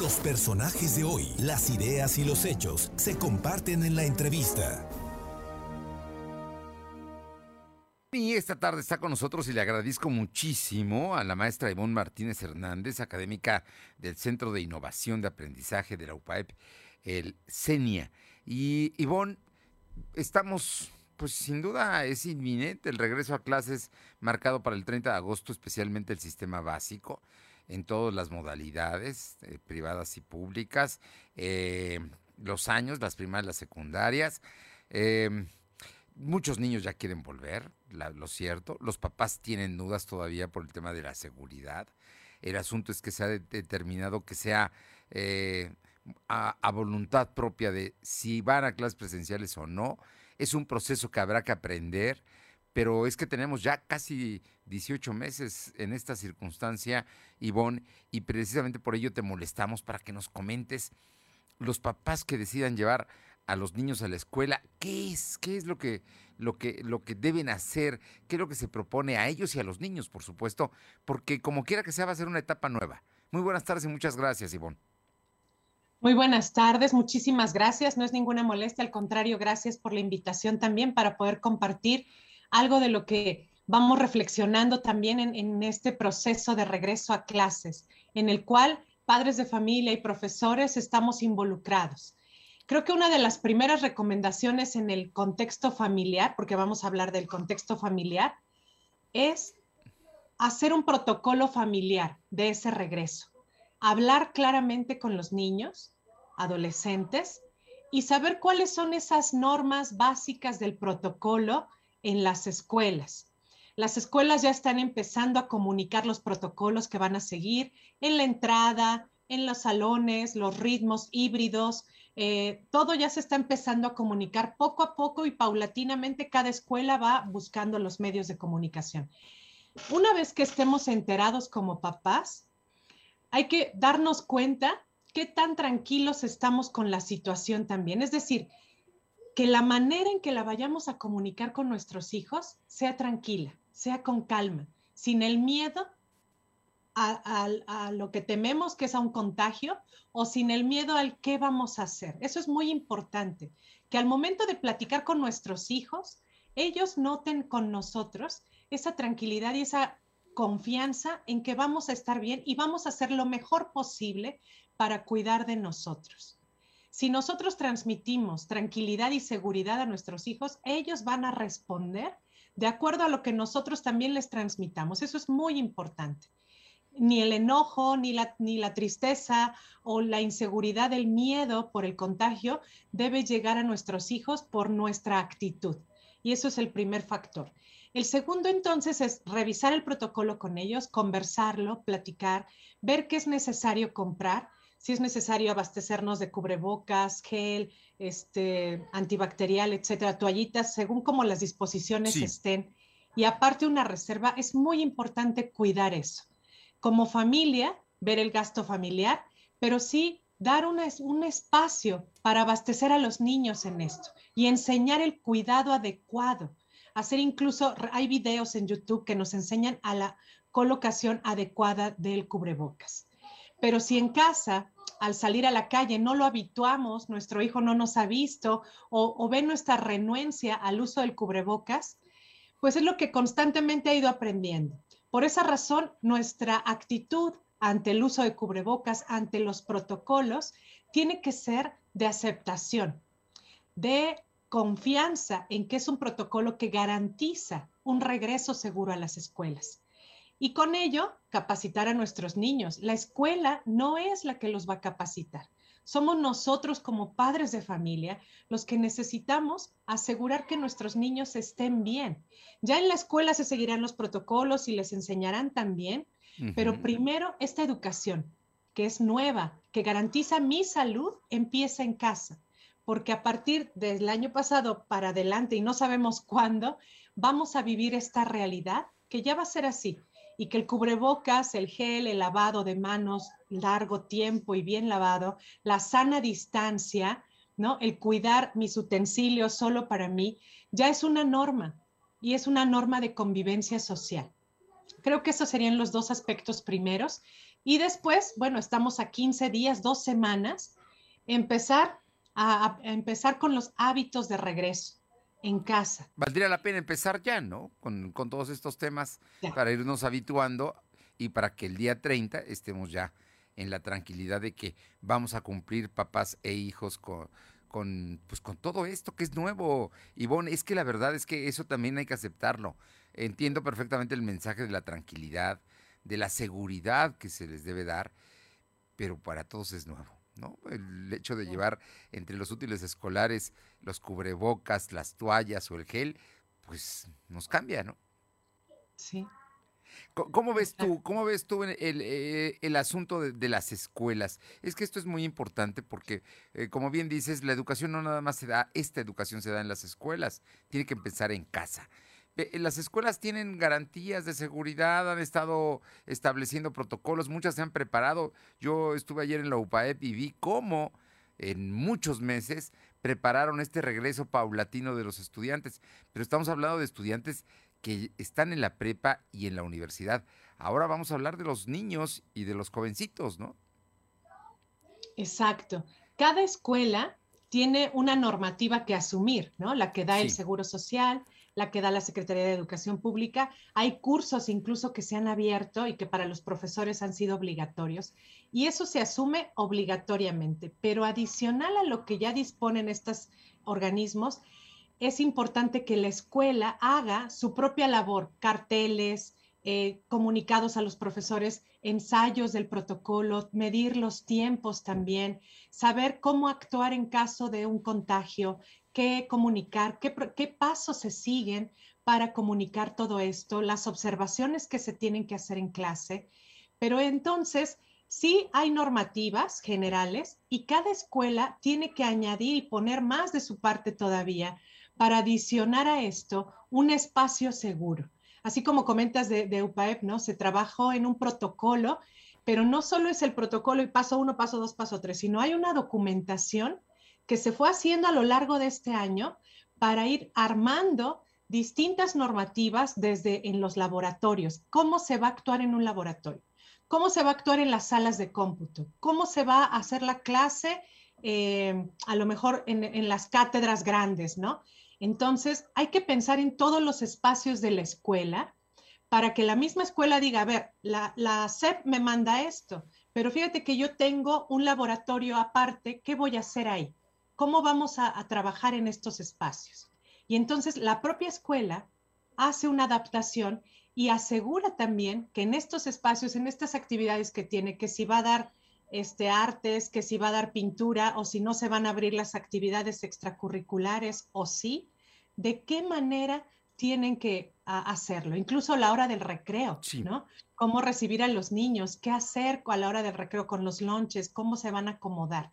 Los personajes de hoy, las ideas y los hechos se comparten en la entrevista. Y esta tarde está con nosotros y le agradezco muchísimo a la maestra Ivonne Martínez Hernández, académica del Centro de Innovación de Aprendizaje de la UPAEP, el CENIA. Y Ivonne, estamos, pues sin duda es inminente el regreso a clases marcado para el 30 de agosto, especialmente el sistema básico en todas las modalidades, eh, privadas y públicas, eh, los años, las primarias, las secundarias. Eh, muchos niños ya quieren volver, lo cierto. Los papás tienen dudas todavía por el tema de la seguridad. El asunto es que se ha determinado que sea a, a, voluntad propia de si van a clases presenciales o no. Es un proceso que habrá que aprender, pero es que tenemos ya casi 18 meses en esta circunstancia, Ivonne, y precisamente por ello te molestamos para que nos comentes los papás que decidan llevar a los niños a la escuela, ¿qué es? ¿Qué es lo que, lo que, lo que deben hacer? ¿Qué es lo que se propone a ellos y a los niños, por supuesto? Porque como quiera que sea, va a ser una etapa nueva. Muy buenas tardes y muchas gracias, Ivonne. Muy buenas tardes, muchísimas gracias. No es ninguna molestia, al contrario, gracias por la invitación también para poder compartir algo de lo que vamos reflexionando también en, este proceso de regreso a clases, en el cual padres de familia y profesores estamos involucrados. Creo que una de las primeras recomendaciones en el contexto familiar, porque vamos a hablar del contexto familiar, es hacer un protocolo familiar de ese regreso. Hablar claramente con los niños, adolescentes, y saber cuáles son esas normas básicas del protocolo en las escuelas. Las escuelas ya están empezando a comunicar los protocolos que van a seguir en la entrada, en los salones, los ritmos híbridos, eh, todo ya se está empezando a comunicar poco a poco y paulatinamente cada escuela va buscando los medios de comunicación. Una vez que estemos enterados como papás, hay que darnos cuenta qué tan tranquilos estamos con la situación también. Es decir, que la manera en que la vayamos a comunicar con nuestros hijos sea tranquila, sea con calma, sin el miedo a, lo que tememos que es a un contagio o sin el miedo al qué vamos a hacer. Eso es muy importante, que al momento de platicar con nuestros hijos, ellos noten con nosotros esa tranquilidad y esa confianza en que vamos a estar bien y vamos a hacer lo mejor posible para cuidar de nosotros. Si nosotros transmitimos tranquilidad y seguridad a nuestros hijos, ellos van a responder de acuerdo a lo que nosotros también les transmitamos. Eso es muy importante. Ni el enojo, ni la, tristeza o la inseguridad, el miedo por el contagio debe llegar a nuestros hijos por nuestra actitud. Y eso es el primer factor. El segundo entonces es revisar el protocolo con ellos, conversarlo, platicar, ver qué es necesario comprar si es necesario abastecernos de cubrebocas, gel, este, antibacterial, etcétera, toallitas, según como las disposiciones estén. Y aparte una reserva, es muy importante cuidar eso. Como familia, ver el gasto familiar, pero sí dar un espacio para abastecer a los niños en esto y enseñar el cuidado adecuado. Hacer incluso, hay videos en YouTube que nos enseñan a la colocación adecuada del cubrebocas. Pero si en casa al salir a la calle no lo habituamos, nuestro hijo no nos ha visto o, ve nuestra renuencia al uso del cubrebocas, pues es lo que constantemente ha ido aprendiendo. Por esa razón, nuestra actitud ante el uso de cubrebocas, ante los protocolos, tiene que ser de aceptación, de confianza en que es un protocolo que garantiza un regreso seguro a las escuelas. Y con ello, capacitar a nuestros niños. La escuela no es la que los va a capacitar. Somos nosotros como padres de familia los que necesitamos asegurar que nuestros niños estén bien. Ya en la escuela se seguirán los protocolos y les enseñarán también, pero primero esta educación, que es nueva, que garantiza mi salud, empieza en casa, porque a partir del año pasado para adelante y no sabemos cuándo, vamos a vivir esta realidad que ya va a ser así y que el cubrebocas, el gel, el lavado de manos largo tiempo y bien lavado, la sana distancia, ¿no? El cuidar mis utensilios solo para mí, ya es una norma y es una norma de convivencia social. Creo que esos serían los dos aspectos primeros Y después, bueno, estamos a 15 días, dos semanas, empezar a, empezar con los hábitos de regreso en casa. Valdría la pena empezar ya, ¿no? Con, todos estos temas para irnos habituando y para que el día 30 estemos ya en la tranquilidad de que vamos a cumplir papás e hijos con, con, pues, con todo esto que es nuevo. Ivonne, es que la verdad es que eso también hay que aceptarlo. Entiendo perfectamente el mensaje de la tranquilidad, de la seguridad que se les debe dar, pero para todos es nuevo. ¿No? El hecho de llevar entre los útiles escolares los cubrebocas, las toallas o el gel, pues nos cambia, ¿no? Sí. ¿Cómo ves tú, cómo ves tú el, eh, el, asunto de, las escuelas? Es que esto es muy importante porque, eh, como bien dices, la educación no nada más se da, esta educación se da en las escuelas, tiene que empezar en casa. Eh, las escuelas tienen garantías de seguridad, han estado estableciendo protocolos, muchas se han preparado. Yo estuve ayer en la UPAEP y vi cómo en muchos meses prepararon este regreso paulatino de los estudiantes. Pero estamos hablando de estudiantes que están en la prepa y en la universidad. Ahora vamos a hablar de los niños y de los jovencitos, ¿no? Exacto. Cada escuela tiene una normativa que asumir, ¿no? La que da el Seguro Social, la que da la Secretaría de Educación Pública. Hay cursos incluso que se han abierto y que para los profesores han sido obligatorios. Y eso se asume obligatoriamente. Pero adicional a lo que ya disponen estos organismos, es importante que la escuela haga su propia labor, carteles, eh, comunicados a los profesores, ensayos del protocolo, medir los tiempos también, saber cómo actuar en caso de un contagio, qué comunicar, qué, qué pasos se siguen para comunicar todo esto, las observaciones que se tienen que hacer en clase. Pero entonces, sí hay normativas generales y cada escuela tiene que añadir y poner más de su parte todavía para adicionar a esto un espacio seguro. Así como comentas de, de UPAEP, ¿no? Se trabajó en un protocolo, pero no solo es el protocolo y paso uno, paso dos, paso tres, sino hay una documentación que se fue haciendo a lo largo de este año para ir armando distintas normativas desde en los laboratorios. ¿Cómo se va a actuar en un laboratorio? ¿Cómo se va a actuar en las salas de cómputo? ¿Cómo se va a hacer la clase? Eh, a lo mejor en, en, las cátedras grandes, ¿no? Entonces, hay que pensar en todos los espacios de la escuela para que la misma escuela diga, a ver, la, la SEP me manda esto, pero fíjate que yo tengo un laboratorio aparte, ¿qué voy a hacer ahí? ¿Cómo vamos a, trabajar en estos espacios? Y entonces la propia escuela hace una adaptación y asegura también que en estos espacios, en estas actividades que tiene, que si va a dar este, artes, que si va a dar pintura o si no se van a abrir las actividades extracurriculares o sí, de qué manera tienen que hacerlo, incluso la hora del recreo, ¿no? Cómo recibir a los niños, qué hacer a la hora del recreo con los lunches, cómo se van a acomodar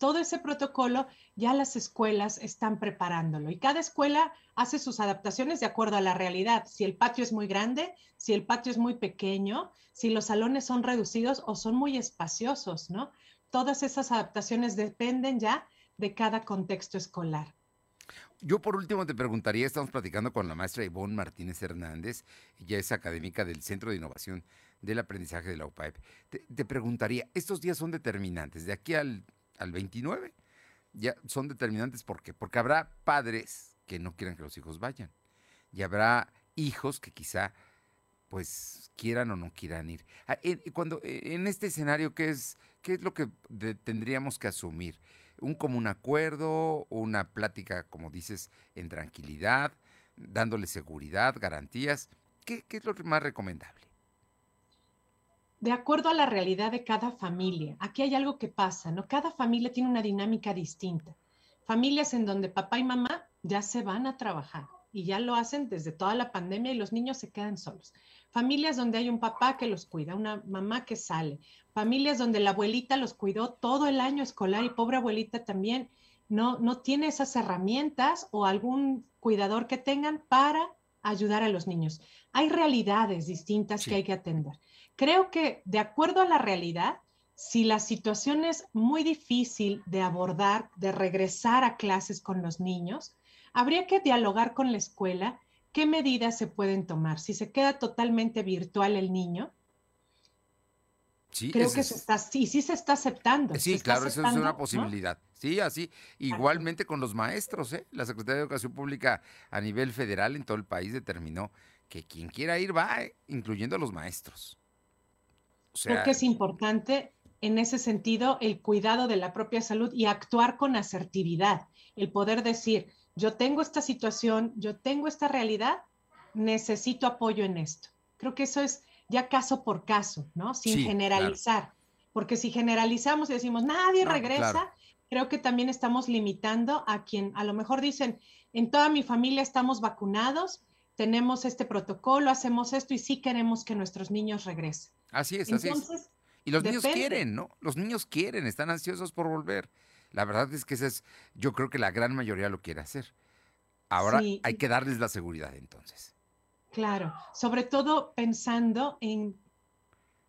todo ese protocolo ya las escuelas están preparándolo y cada escuela hace sus adaptaciones de acuerdo a la realidad. Si el patio es muy grande, si el patio es muy pequeño, si los salones son reducidos o son muy espaciosos, ¿no? Todas esas adaptaciones dependen ya de cada contexto escolar. Yo por último te preguntaría, estamos platicando con la maestra Ivonne Martínez Hernández, ella es académica del Centro de Innovación del Aprendizaje de la UPAEP. te preguntaría, estos días son determinantes, de aquí al al 29, ya son determinantes. ¿Por qué? Porque habrá padres que no quieran que los hijos vayan. Y habrá hijos que quizá pues quieran o no quieran ir. Ah, cuando, e, en este escenario, ¿qué es, qué es lo que tendríamos que asumir? ¿Un común acuerdo, una plática, como dices, en tranquilidad, dándole seguridad, garantías? ¿Qué, qué es lo más recomendable? De acuerdo a la realidad de cada familia. Aquí hay algo que pasa, ¿no? Cada familia tiene una dinámica distinta. Familias en donde papá y mamá ya se van a trabajar y ya lo hacen desde toda la pandemia y los niños se quedan solos. Familias donde hay un papá que los cuida, una mamá que sale. Familias donde la abuelita los cuidó todo el año escolar y pobre abuelita también no, no tiene esas herramientas o algún cuidador que tengan para ayudar a los niños. Hay realidades distintas que hay que atender. Creo que de acuerdo a la realidad, si la situación es muy difícil de abordar, de regresar a clases con los niños, habría que dialogar con la escuela qué medidas se pueden tomar. Si se queda totalmente virtual el niño, Creo que se está, sí, sí se está aceptando. Sí, claro, eso es una posibilidad. Sí, así. Igualmente con los maestros, ¿eh? La Secretaría de Educación Pública a nivel federal en todo el país determinó que quien quiera ir va, ¿eh? incluyendo a los maestros. Creo que es importante en ese sentido el cuidado de la propia salud y actuar con asertividad, el poder decir, yo tengo esta situación, yo tengo esta realidad, necesito apoyo en esto. Creo que eso es ya caso por caso, ¿no? Sin generalizar. Porque si generalizamos y decimos, nadie regresa, creo que también estamos limitando a quien a lo mejor dicen, en toda mi familia estamos vacunados, tenemos este protocolo, hacemos esto y sí queremos que nuestros niños regresen. Así es, así es. Y los niños quieren, ¿no? Los niños quieren, están ansiosos por volver. La verdad es que ese es, yo creo que la gran mayoría lo quiere hacer. Ahora hay que darles la seguridad entonces. Claro, sobre todo pensando en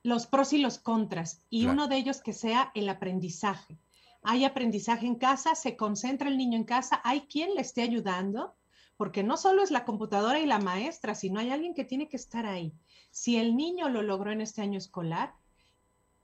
los pros y los contras, y uno de ellos que sea el aprendizaje. Hay aprendizaje en casa, se concentra el niño en casa, hay quien le esté ayudando, porque no solo es la computadora y la maestra, sino hay alguien que tiene que estar ahí. Si el niño lo logró en este año escolar,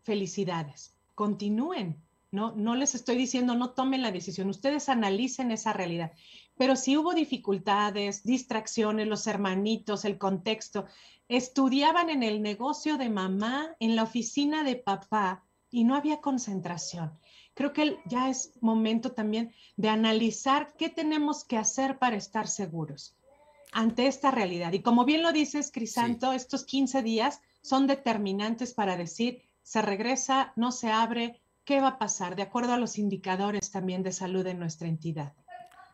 felicidades, continúen. No, no les estoy diciendo no tomen la decisión, ustedes analicen esa realidad. Pero si hubo dificultades, distracciones, los hermanitos, el contexto, estudiaban en el negocio de mamá, en la oficina de papá y no había concentración. Creo que ya es momento también de analizar qué tenemos que hacer para estar seguros ante esta realidad. Y como bien lo dices, Crisanto, estos 15 días son determinantes para decir, se regresa, no se abre, ¿qué va a pasar? De acuerdo a los indicadores también de salud de nuestra entidad.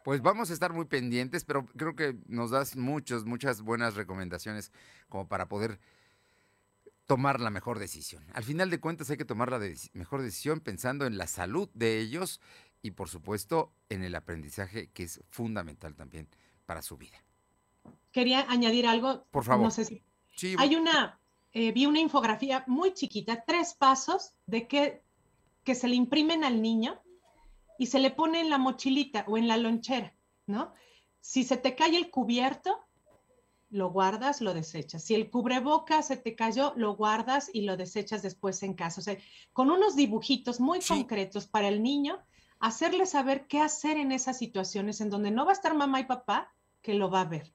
Pues vamos a estar muy pendientes, pero creo que nos das muchas, muchas buenas recomendaciones como para poder tomar la mejor decisión. Al final de cuentas hay que tomar la mejor decisión pensando en la salud de ellos y por supuesto en el aprendizaje que es fundamental también para su vida. Quería añadir algo. Por favor. No sé si... Hay una, eh, vi una infografía muy chiquita, tres pasos de que, que se le imprimen al niño y se le pone en la mochilita o en la lonchera, ¿no? Si se te cae el cubierto, lo guardas, lo desechas. Si el cubreboca se te cayó, lo guardas y lo desechas después en casa. O sea, con unos dibujitos muy concretos para el niño, hacerle saber qué hacer en esas situaciones en donde no va a estar mamá y papá, que lo va a ver.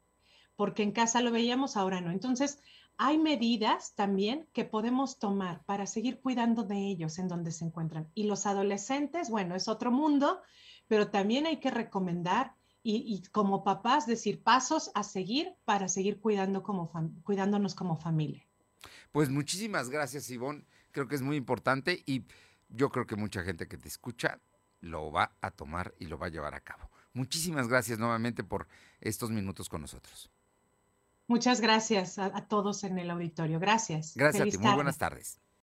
Porque en casa lo veíamos, ahora no. Entonces, hay medidas también que podemos tomar para seguir cuidando de ellos en donde se encuentran. Y los adolescentes, bueno, es otro mundo, pero también hay que recomendar y, como papás decir pasos a seguir para seguir cuidando como cuidándonos como familia. Pues muchísimas gracias, Ivonne. Creo que es muy importante y yo creo que mucha gente que te escucha lo va a tomar y lo va a llevar a cabo. Muchísimas gracias nuevamente por estos minutos con nosotros. Muchas gracias a, todos en el auditorio. Gracias. Gracias a ti. Muy buenas tardes.